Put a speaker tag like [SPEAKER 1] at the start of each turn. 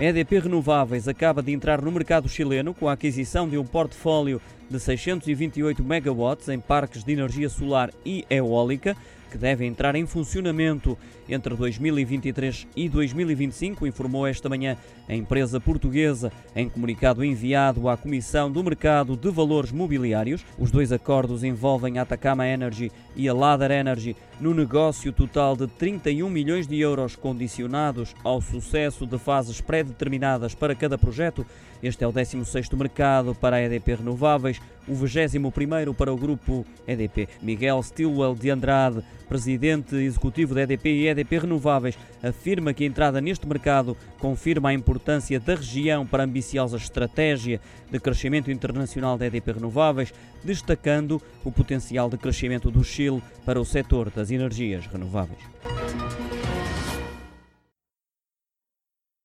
[SPEAKER 1] EDP Renováveis acaba de entrar no mercado chileno com a aquisição de um portfólio de 628 megawatts em parques de energia solar e eólica que devem entrar em funcionamento entre 2023 e 2025, informou esta manhã a empresa portuguesa em comunicado enviado à Comissão do Mercado de Valores Mobiliários. Os dois acordos envolvem a Atacama Energy e a Ladder Energy no negócio total de 31 milhões de euros condicionados ao sucesso de fases pré-determinadas para cada projeto. Este é o 16º mercado para a EDP Renováveis, o 21º para o grupo EDP. Miguel Stilwell de Andrade, presidente executivo da EDP e EDP Renováveis, afirma que a entrada neste mercado confirma a importância da região para a ambiciosa estratégia de crescimento internacional da EDP Renováveis, destacando o potencial de crescimento do Chile para o setor das energias renováveis.